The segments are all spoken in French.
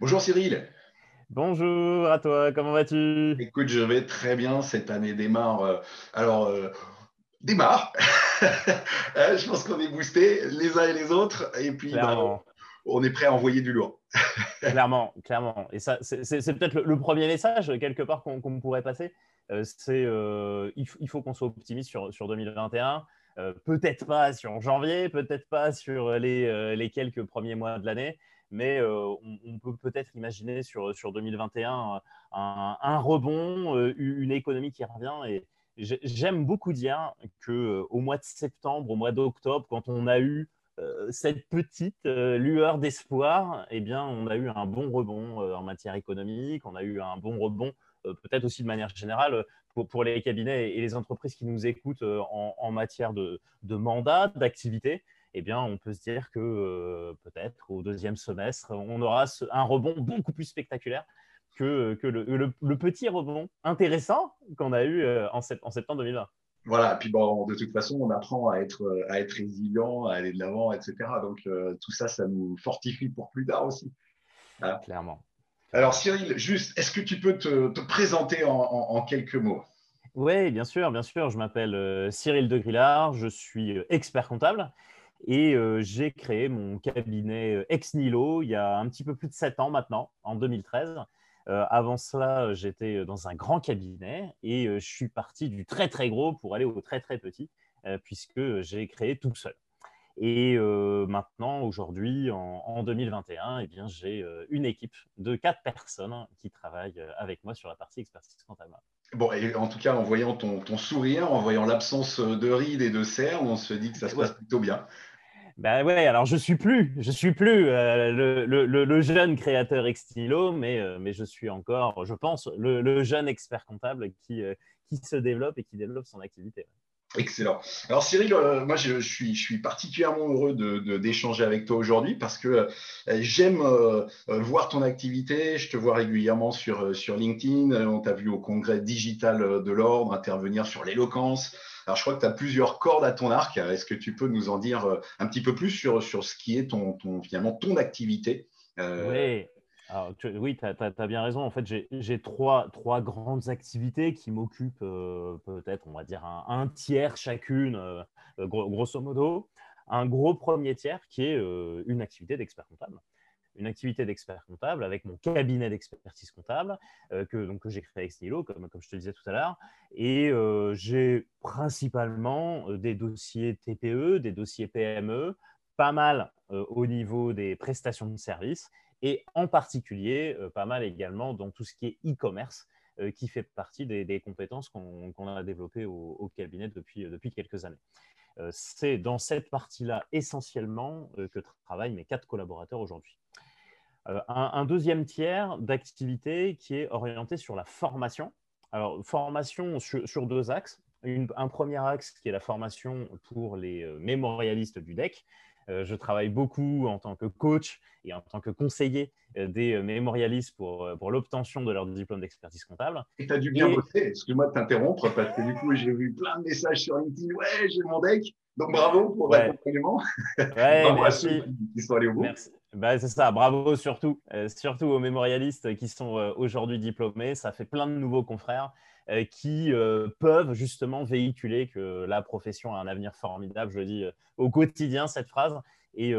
Bonjour Cyril. Bonjour à toi, comment vas-tu? Écoute, je vais très bien. Cette année démarre. euh, alors, euh, démarre. Euh, je pense qu'on est boostés les uns et les autres. Et puis, bah, Clairement, on est prêt à envoyer du lourd. clairement, clairement. Et ça, c'est peut-être le, le premier message, quelque part, qu'on pourrait passer. Euh, c'est il, faut- il faut qu'on soit optimiste sur, sur 2021. Euh, peut-être pas sur janvier, peut-être pas sur les, les quelques premiers mois de l'année, mais euh, on, peut peut-être imaginer sur, sur 2021 un, un rebond, euh, une économie qui revient. Et j'ai- j'aime beaucoup dire qu'au mois de septembre, au mois d'octobre, quand on a eu euh, cette petite euh, lueur d'espoir, eh bien, on a eu un bon rebond euh, en matière économique, on a eu un bon rebond euh, peut-être aussi de manière générale euh, pour, pour les cabinets et les entreprises qui nous écoutent euh, en, matière de mandat, d'activité. Eh bien, on peut se dire que euh, peut-être au deuxième semestre, on aura ce- un rebond beaucoup plus spectaculaire que, que le, le- le petit rebond intéressant qu'on a eu euh, en, sept- en septembre 2020. Voilà. Et puis, bon, de toute façon, on apprend à être, euh, à être résilient, à aller de l'avant, etc. Donc, euh, tout ça, ça nous fortifie pour plus tard aussi. Clairement. Alors, Cyril, juste, est-ce que tu peux te, te présenter en, en- en quelques mots? Oui, bien sûr, bien sûr. Je m'appelle euh, Cyril de Grillard, je suis euh, expert comptable et euh, j'ai créé mon cabinet euh, Ex Nihilo il y a un petit peu plus de sept ans maintenant, en 2013. Euh, avant cela, j'étais dans un grand cabinet et euh, je suis parti du très très gros pour aller au très très petit, puisque j'ai créé tout seul. Et maintenant, aujourd'hui, en, en 2021, eh bien, j'ai une équipe de quatre personnes qui travaillent avec moi sur la partie expertise comptable. Bon, et en tout cas, en voyant ton, ton sourire, en voyant l'absence de rides et de cernes, on se dit que ça se Ouais. passe plutôt bien. Ben ouais, alors je suis plus, je suis plus euh, le, jeune créateur Extilo, mais, euh, mais je suis encore, je pense, le, jeune expert comptable qui, euh, qui se développe et qui développe son activité. Excellent. Alors Cyril, moi je, suis, particulièrement heureux de, de- d'échanger avec toi aujourd'hui parce que j'aime voir ton activité. Je te vois régulièrement sur, LinkedIn. On t'a vu au congrès digital de l'ordre intervenir sur l'éloquence. Alors je crois que tu as plusieurs cordes à ton arc. Est-ce que tu peux nous en dire euh, un petit peu plus sur, sur ce qui est ton, finalement ton activité Euh, Oui, tu- oui, as, bien raison. En fait, j'ai trois, trois grandes activités qui m'occupent euh, peut-être, on va dire, un, tiers chacune, gros- grosso modo. Un gros premier tiers qui est une activité d'expert comptable. Une activité d'expert comptable avec mon cabinet d'expertise comptable euh, que, que j'ai créé avec Stylo, comme, comme je te disais tout à l'heure. Et euh, j'ai principalement euh, des dossiers TPE, des dossiers PME, pas mal au niveau des prestations de services et en particulier pas mal également dans tout ce qui est e-commerce, qui fait partie des, compétences qu'on a développées au, cabinet depuis, depuis quelques années. C'est dans cette partie-là essentiellement que travaillent mes quatre collaborateurs aujourd'hui. Euh, un, un deuxième tiers d'activité qui est orienté sur la formation. Alors, formation sur, sur deux axes. Une- un premier axe qui est la formation pour les euh, mémorialistes du DEC. Euh, je travaille beaucoup en tant que coach et en tant que conseiller euh, des mémorialistes pour, pour l'obtention de leur diplôme d'expertise comptable. Et tu as dû bien Et- bosser. Excuse-moi de t'interrompre parce que du coup, j'ai vu plein de messages sur LinkedIn. Ouais, j'ai mon deck. Donc bravo pour Ouais. l'accompagnement. Ouais, merci. qui sont allés au bout. Merci. Bah, c'est ça, bravo surtout, euh, surtout aux mémorialistes qui sont euh, aujourd'hui diplômés. Ça fait plein de nouveaux confrères euh, qui peuvent justement véhiculer que la profession a un avenir formidable. Je le dis au quotidien, cette phrase. Et,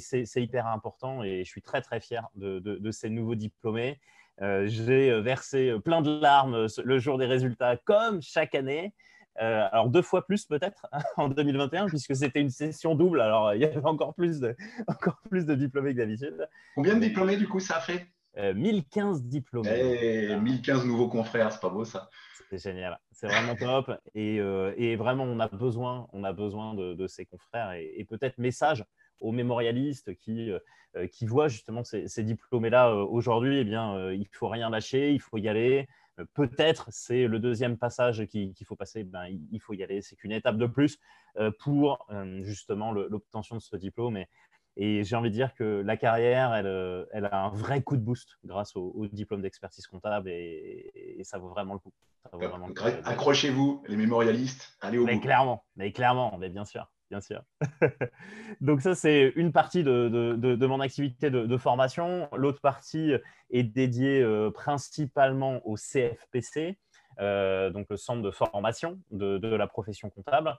c'est hyper important et je suis très très fier de, ces nouveaux diplômés. J'ai versé plein de larmes le jour des résultats, comme chaque année. Euh, alors deux fois plus peut-être en 2021 puisque c'était une session double. Alors il y avait encore plus de, encore plus de diplômés que d'habitude. Combien de diplômés du coup ça a fait? Euh, 1015 diplômés. Eh, 1015 nouveaux confrères, c'est pas beau ça. C'est génial. C'est vraiment top. Et, euh, et vraiment, on a besoin, on a besoin de, de ces confrères. Et, et peut-être message aux mémorialistes qui, euh, qui voient justement ces, ces diplômés-là euh, aujourd'hui. Eh bien, euh, il faut rien lâcher, il faut y aller. Euh, Peut-être c'est le deuxième passage qui- qu'il faut passer. Ben, il, faut y aller. C'est qu'une étape de plus euh, pour euh, justement l'obtention de ce diplôme. Et, et j'ai envie de dire que la carrière, elle, euh, elle a un vrai coup de boost grâce au, au diplôme d'expertise comptable et, et ça vaut vraiment le coup. Ça vaut vraiment le coup. Accrochez-vous, les mémorialistes, allez au Mais bout. clairement, mais clairement, mais bien sûr. Bien sûr. Donc ça, c'est une partie de, mon activité de, formation. L'autre partie est dédiée principalement au CFPC, donc le centre de formation de, la profession comptable,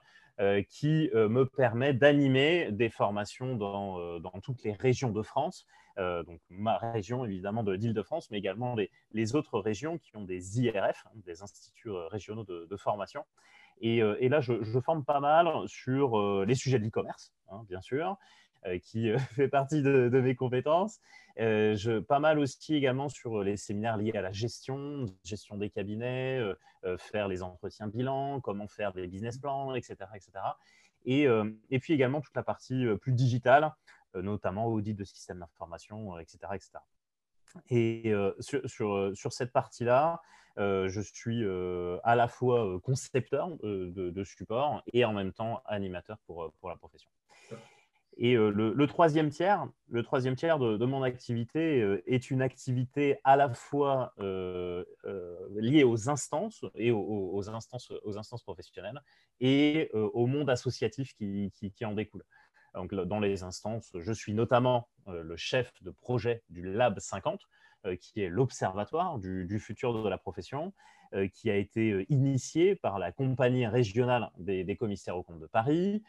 qui me permet d'animer des formations dans, toutes les régions de France. donc ma région évidemment de l'Île-de-France, mais également les, autres régions qui ont des IRF, hein, des instituts régionaux de, formation. Euh, et, là, je, forme pas mal sur euh, les sujets de l'e-commerce, hein, bien sûr, euh, qui fait partie de, mes compétences. je, pas mal aussi également sur les séminaires liés à la gestion, gestion des cabinets, faire les entretiens bilan, comment faire des business plans, etc. etc. Et, et puis également toute la partie plus digitale, notamment audit de systèmes d'information, etc., etc. Et sur, sur, sur, cette partie-là, euh, je suis euh, à la fois euh, concepteur de, support et en même temps animateur pour, pour la profession. Et le, troisième tiers, le troisième tiers de, mon activité est une activité à la fois liée aux instances et aux, instances, aux instances professionnelles et au monde associatif qui, qui, en découle. Donc, dans les instances, je suis notamment le chef de projet du Lab 50, euh, qui est l'Observatoire du, futur de la profession, euh, qui a été euh, initié par la compagnie régionale des, commissaires aux comptes de Paris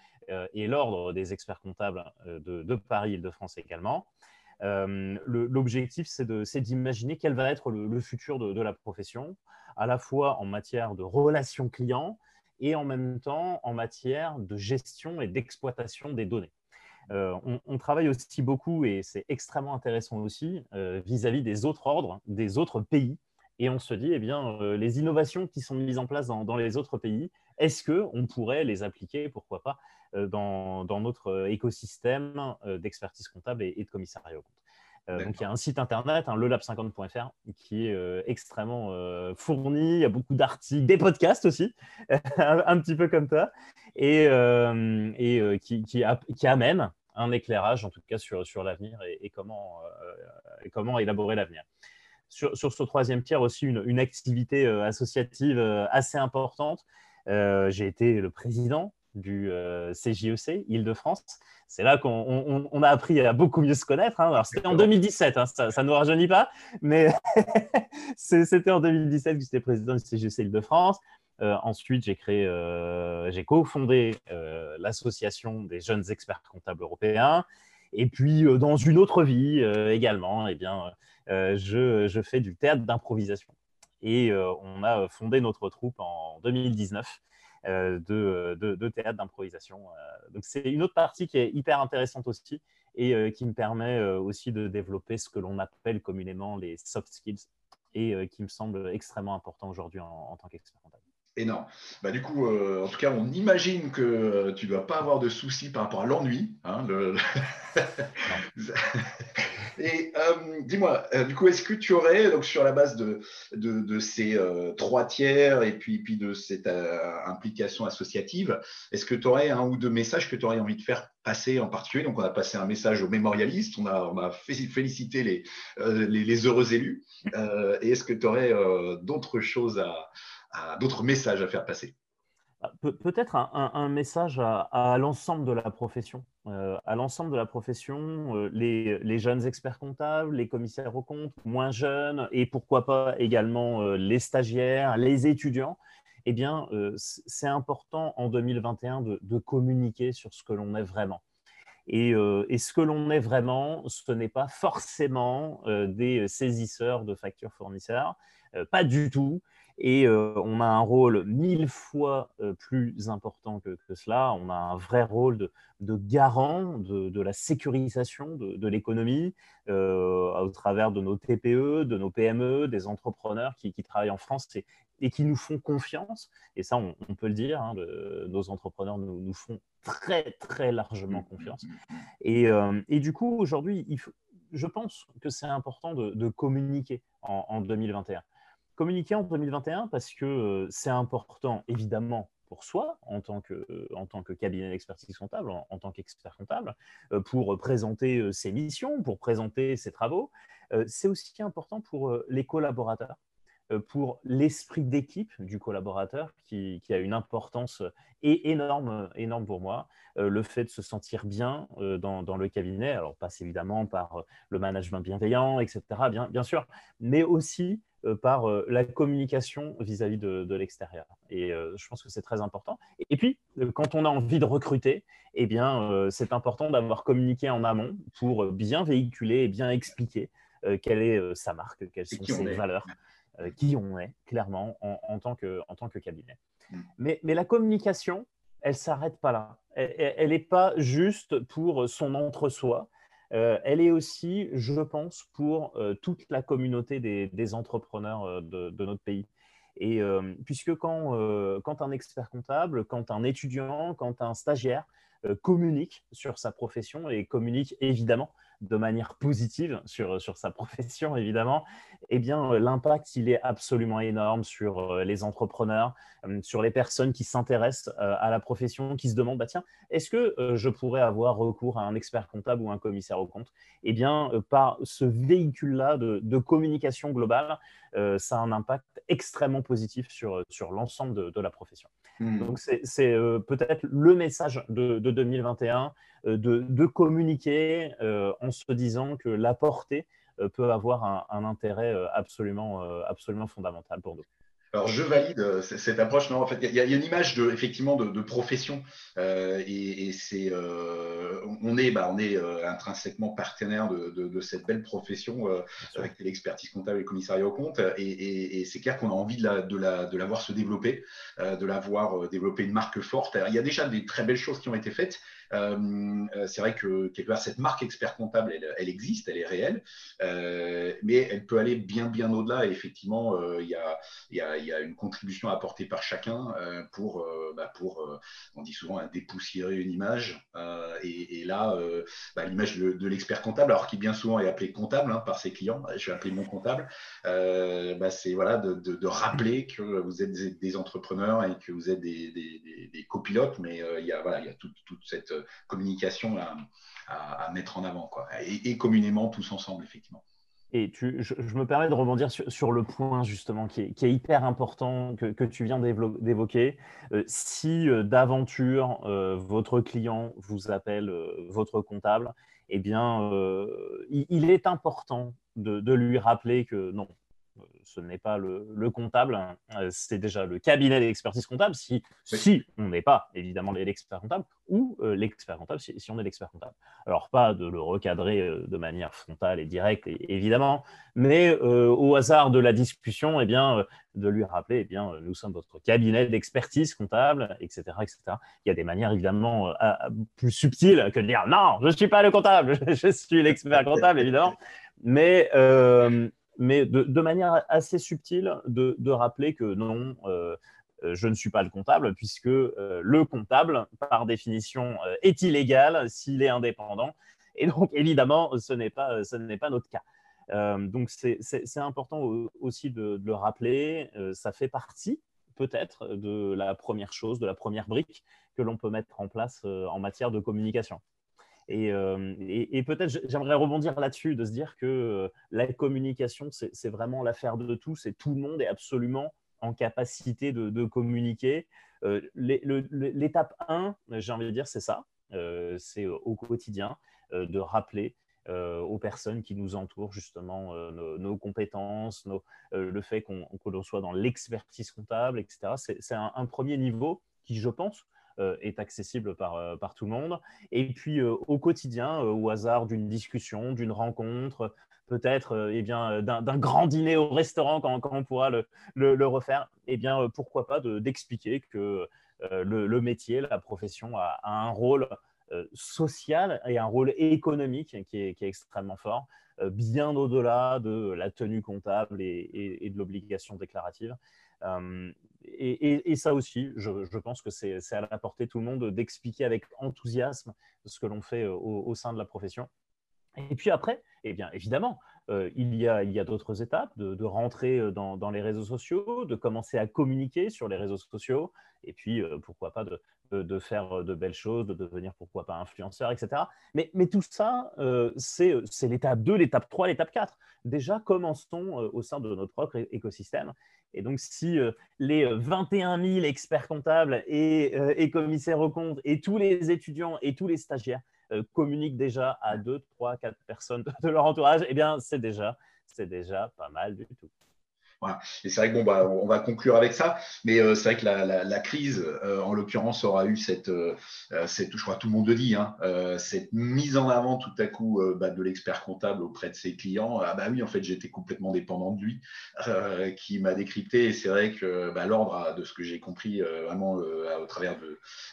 et l'Ordre des experts comptables de, Paris-Île-de-France également. L'objectif, c'est d'imaginer quel va être le, futur de, la profession, à la fois en matière de relations clients et en même temps en matière de gestion et d'exploitation des données. Euh, on, travaille aussi beaucoup, et c'est extrêmement intéressant aussi, euh, vis-à-vis des autres ordres, des autres pays. Et on se dit, eh bien, euh, les innovations qui sont mises en place dans, les autres pays, est-ce qu'on pourrait les appliquer, pourquoi pas, dans, notre écosystème d'expertise comptable et, de commissariat au compte donc, il y a un site internet, hein, lelab50.fr, qui est extrêmement fourni. Il y a beaucoup d'articles, des podcasts aussi, un, petit peu comme toi, et, et qui, qui, qui, amène un éclairage, en tout cas, sur, sur l'avenir et, comment, et comment élaborer l'avenir. Sur, sur, ce troisième tiers aussi, une, une activité associative assez importante. J'ai été le président du CJEC Île-de-France. C'est là qu'on a appris à beaucoup mieux se connaître. Hein. C'était en 2017, hein, ça ne nous rajeunit pas, mais c'était en 2017 que j'étais président du CJEC Île-de-France. Euh, ensuite, j'ai créé, euh, j'ai cofondé euh, l'association des jeunes experts comptables européens. Et puis, dans une autre vie également, eh bien, je, je, fais du théâtre d'improvisation. Et on a fondé notre troupe en 2019 de, de, de, théâtre d'improvisation. donc, c'est une autre partie qui est hyper intéressante aussi et qui me permet aussi de développer ce que l'on appelle communément les soft skills et qui me semble extrêmement important aujourd'hui en, en tant qu'expert comptable énorme. Bah, du coup, euh, en tout cas, on imagine que tu ne dois pas avoir de soucis par rapport à l'ennui. Hein, et euh, dis-moi, euh, du coup, est-ce que tu aurais, donc, sur la base de, de, ces trois tiers et puis, puis de cette implication associative, est-ce que tu aurais un ou deux messages que tu aurais envie de faire passer en particulier? Donc, on a passé un message aux mémorialistes, on a, on a félicité les, les, les, heureux élus. et est-ce que tu aurais d'autres choses à d'autres messages à faire passer? Ah, Peut-être un, message à, l'ensemble de la profession. Euh, à l'ensemble de la profession, euh, les, jeunes experts comptables, les commissaires aux comptes, moins jeunes, et pourquoi pas également euh, les stagiaires, les étudiants. Eh bien, c'est important en 2021 de, communiquer sur ce que l'on est vraiment. Et, ce que l'on est vraiment, ce n'est pas forcément des saisisseurs de factures fournisseurs, pas du tout. Et euh, on a un rôle mille fois euh, plus important que, cela. On a un vrai rôle de, garant de, la sécurisation de, l'économie euh, au travers de nos TPE, de nos PME, des entrepreneurs qui, travaillent en France et, qui nous font confiance. Et ça, on, peut le dire, hein, nos entrepreneurs nous, font très, très largement confiance. Et, du coup, aujourd'hui, je pense que c'est important de, communiquer en 2021 communiquer en 2021 parce que euh, c'est important, évidemment, pour soi en tant que, euh, en tant que cabinet d'expertise comptable, en, tant qu'expert comptable, euh, pour présenter ses missions, pour présenter ses travaux. c'est aussi important pour les collaborateurs pour l'esprit d'équipe du collaborateur qui, a une importance énorme, énorme pour moi. Le fait de se sentir bien dans, le cabinet, alors passe évidemment par le management bienveillant, etc., bien, bien sûr, mais aussi par la communication vis-à-vis de, l'extérieur. Et je pense que c'est très important. Et puis, quand on a envie de recruter, eh bien, c'est important d'avoir communiqué en amont pour bien véhiculer et bien expliquer quelle est sa marque, quelles sont ses valeurs. Euh, qui on est, clairement, en, tant, que, en tant que cabinet. Mm. Mais, mais la communication, elle ne s'arrête pas là. Elle n'est pas juste pour son entre-soi. Euh, elle est aussi, je pense, pour euh, toute la communauté des, entrepreneurs de, notre pays. Et puisque quand, quand, un expert comptable, quand un étudiant, quand un stagiaire communique sur sa profession et communique évidemment de manière positive sur, sur sa profession, évidemment, eh bien, euh, l'impact, il est absolument énorme sur euh, les entrepreneurs, euh, sur les personnes qui s'intéressent à la profession, qui se demandent, bah, tiens, est-ce que je pourrais avoir recours à un expert comptable ou un commissaire au compte Eh bien, par ce véhicule-là de, de, communication globale, ça a un impact extrêmement positif sur, sur l'ensemble de, de, la profession. Mmh. Donc, c'est peut-être le message de, de 2021 de, de, communiquer en se disant que la portée euh, peut avoir un, intérêt euh, absolument, euh, absolument fondamental pour nous. Alors je valide cette approche. Non, en fait, il y, a une image de, effectivement de, profession et, c'est, on est, bah, on est intrinsèquement partenaire de, cette belle profession avec l'expertise comptable et le commissariat au compte. Et, c'est clair qu'on a envie de la, de la, de la voir se développer, de la voir développer une marque forte. il y a déjà des très belles choses qui ont été faites. Euh, euh, c'est vrai que quelque part, cette marque expert comptable, elle, existe, elle est réelle, euh, mais elle peut aller bien, bien au-delà. Et effectivement, il y, a, une contribution à apporter par chacun pour, bah, on dit souvent, dépoussiérer une image. Et, là, bah, l'image de, l'expert comptable, alors qui bien souvent est appelé comptable hein, par ses clients, je vais appeler mon comptable, bah, c'est voilà, de, rappeler que vous êtes des, entrepreneurs et que vous êtes des, copilotes, mais il y a, toute cette communication à, mettre en avant, quoi. Et, communément tous ensemble, effectivement. Et tu, je, me permets de rebondir sur, le point justement qui est, hyper important que, tu viens d'évoquer. Euh, si euh, d'aventure euh, votre client vous appelle votre comptable, eh bien, il, est important de, lui rappeler que non, ce n'est pas le, comptable, hein. euh, c'est déjà le cabinet d'expertise comptable, si, si on n'est pas évidemment l'expert comptable, ou euh, l'expert comptable si, on est l'expert comptable. Alors, pas de le recadrer euh, de manière frontale et directe, évidemment, mais au hasard de la discussion, eh bien, de lui rappeler, eh bien, nous sommes votre cabinet d'expertise comptable, etc., etc. Il y a des manières évidemment plus subtiles que de dire non, je ne suis pas le comptable, je suis l'expert comptable, évidemment. Mais mais de, manière assez subtile, de, rappeler que non, euh, euh, je ne suis pas le comptable, puisque euh, le comptable, par définition, est illégal s'il est indépendant. Et donc, évidemment, ce n'est pas, pas notre cas. donc, c'est important aussi de, le rappeler. ça fait partie, peut-être, de la première chose, de la première brique que l'on peut mettre en place en matière de communication. Euh, et, peut-être j'aimerais rebondir là-dessus, de se dire que euh, la communication, c'est vraiment l'affaire de tous et tout le monde est absolument en capacité de, communiquer. Euh, l'étape 1, j'ai envie de dire, c'est ça. c'est au quotidien de rappeler aux personnes qui nous entourent justement nos, compétences, le fait qu'on soit dans l'expertise comptable, etc. C'est un, premier niveau qui, je pense, est accessible par, euh, par tout le monde. Et puis euh, au quotidien, au hasard d'une discussion, d'une rencontre, peut-être eh d'un grand dîner au restaurant quand, quand on pourra le, le, refaire, eh bien pourquoi pas d'expliquer que le, le, métier, la profession a, un rôle social et un rôle économique qui est, qui est extrêmement fort, bien au-delà de la tenue comptable et, et de l'obligation déclarative. Et, ça aussi, je, pense que c'est à la portée de tout le monde d'expliquer avec enthousiasme ce que l'on fait euh, au, sein de la profession. Et puis après, eh bien, évidemment, euh, il y a, d'autres étapes, de, rentrer euh, dans, les réseaux sociaux, de commencer à communiquer sur les réseaux sociaux, et puis pourquoi pas de, de faire de belles choses, de devenir pourquoi pas influenceur, etc. Mais, mais tout ça, c'est l'étape 2, l'étape 3, l'étape 4. Déjà, commençons au sein de notre propre écosystème. Et donc, si les 21 000 experts comptables et, et commissaires aux comptes et tous les étudiants et tous les stagiaires communiquent déjà à 2, 3, 4 personnes de leur entourage, eh bien, c'est déjà, déjà pas mal du tout. Et c'est vrai que bon, bah, on va conclure avec ça, mais euh, c'est vrai que la, crise, euh, en l'occurrence, aura eu cette, euh, cette, je crois tout le monde le dit, hein, cette mise en avant tout à coup bah, de l'expert comptable auprès de ses clients. Ah bah oui, en fait, j'étais complètement dépendant de lui, qui m'a décrypté. Et c'est vrai que bah, l'ordre, de ce que j'ai compris vraiment au travers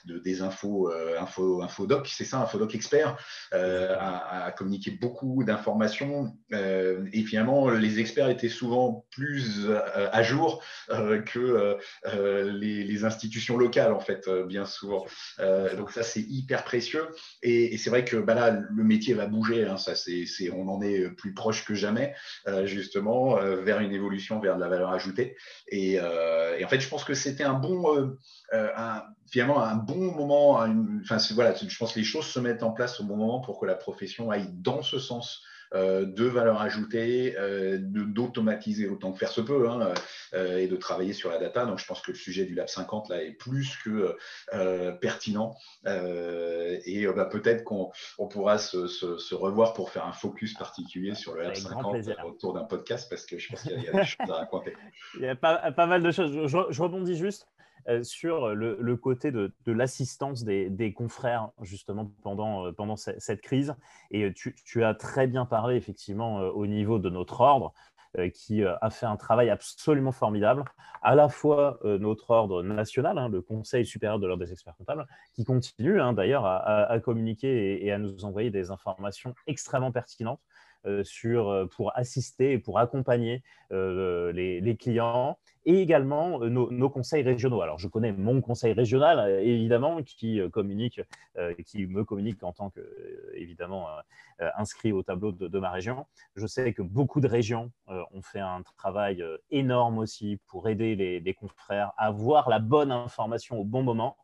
de, des infos, info, infodoc, c'est ça, infodoc expert, a, communiqué beaucoup d'informations. et finalement, les experts étaient souvent plus euh, à jour euh, que euh, les, institutions locales, en fait, bien souvent. donc ça, c'est hyper précieux. Et, c'est vrai que bah là, le métier va bouger. Hein, ça, c'est, on en est plus proche que jamais, justement, vers une évolution vers de la valeur ajoutée. Et, en fait, je pense que c'était un bon, finalement, un bon moment. enfin, voilà, je pense que les choses se mettent en place au bon moment pour que la profession aille dans ce sens de valeur ajoutée, euh, d'automatiser autant que faire se peut hein, euh, et de travailler sur la data. Donc, je pense que le sujet du Lab 50 là, est plus que pertinent. et bah, peut-être qu'on pourra se, revoir pour faire un focus particulier sur le Lab 50 autour d'un podcast parce que je pense qu'il y, a des choses à raconter. Il y a pas, pas mal de choses. je rebondis juste. Euh, sur le, côté de, l'assistance des, confrères justement pendant, euh, pendant cette crise. Et euh, tu, as très bien parlé effectivement au niveau de notre ordre qui a fait un travail absolument formidable, à la fois notre ordre national, hein, le Conseil supérieur de l'ordre des experts comptables, qui continue hein, d'ailleurs à, communiquer et, à nous envoyer des informations extrêmement pertinentes sur, pour assister et pour accompagner les, clients et également euh, nos, conseils régionaux. Alors, je connais mon conseil régional, euh, évidemment, qui euh, communique, qui me communique en tant que, évidemment, inscrit au tableau de, ma région. Je sais que beaucoup de régions ont fait un travail énorme aussi pour aider les, confrères à avoir la bonne information au bon moment.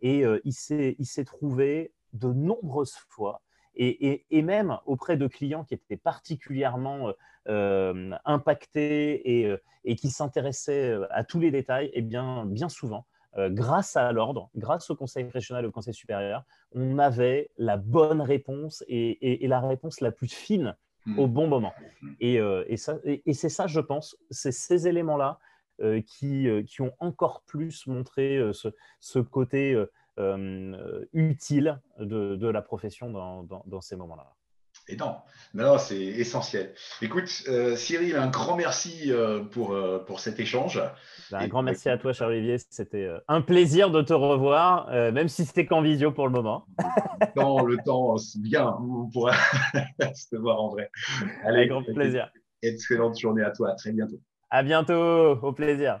Et il s'est trouvé de nombreuses fois et, et, même auprès de clients qui étaient particulièrement euh, impactés et, euh, et qui s'intéressaient euh, à tous les détails, et eh bien, bien souvent, grâce à l'ordre, grâce au conseil régional et au conseil supérieur, on avait la bonne réponse et, la réponse la plus fine hmm. au bon moment. Et, et c'est ça, je pense, c'est ces éléments-là qui, qui, ont encore plus montré ce, ce côté utile de, de, la profession dans, dans, dans ces moments-là. Et non, non, c'est essentiel. Écoute, euh, Cyril, un grand merci euh, pour, euh, pour cet échange. Ben, un grand merci à toi, cher Olivier. C'était un plaisir de te revoir, même si c'était qu'en visio pour le moment. Dans le temps, bien, on pourra se voir en vrai. Allez, Avec grand plaisir. Excellente journée à toi. À très bientôt. À bientôt. Au plaisir.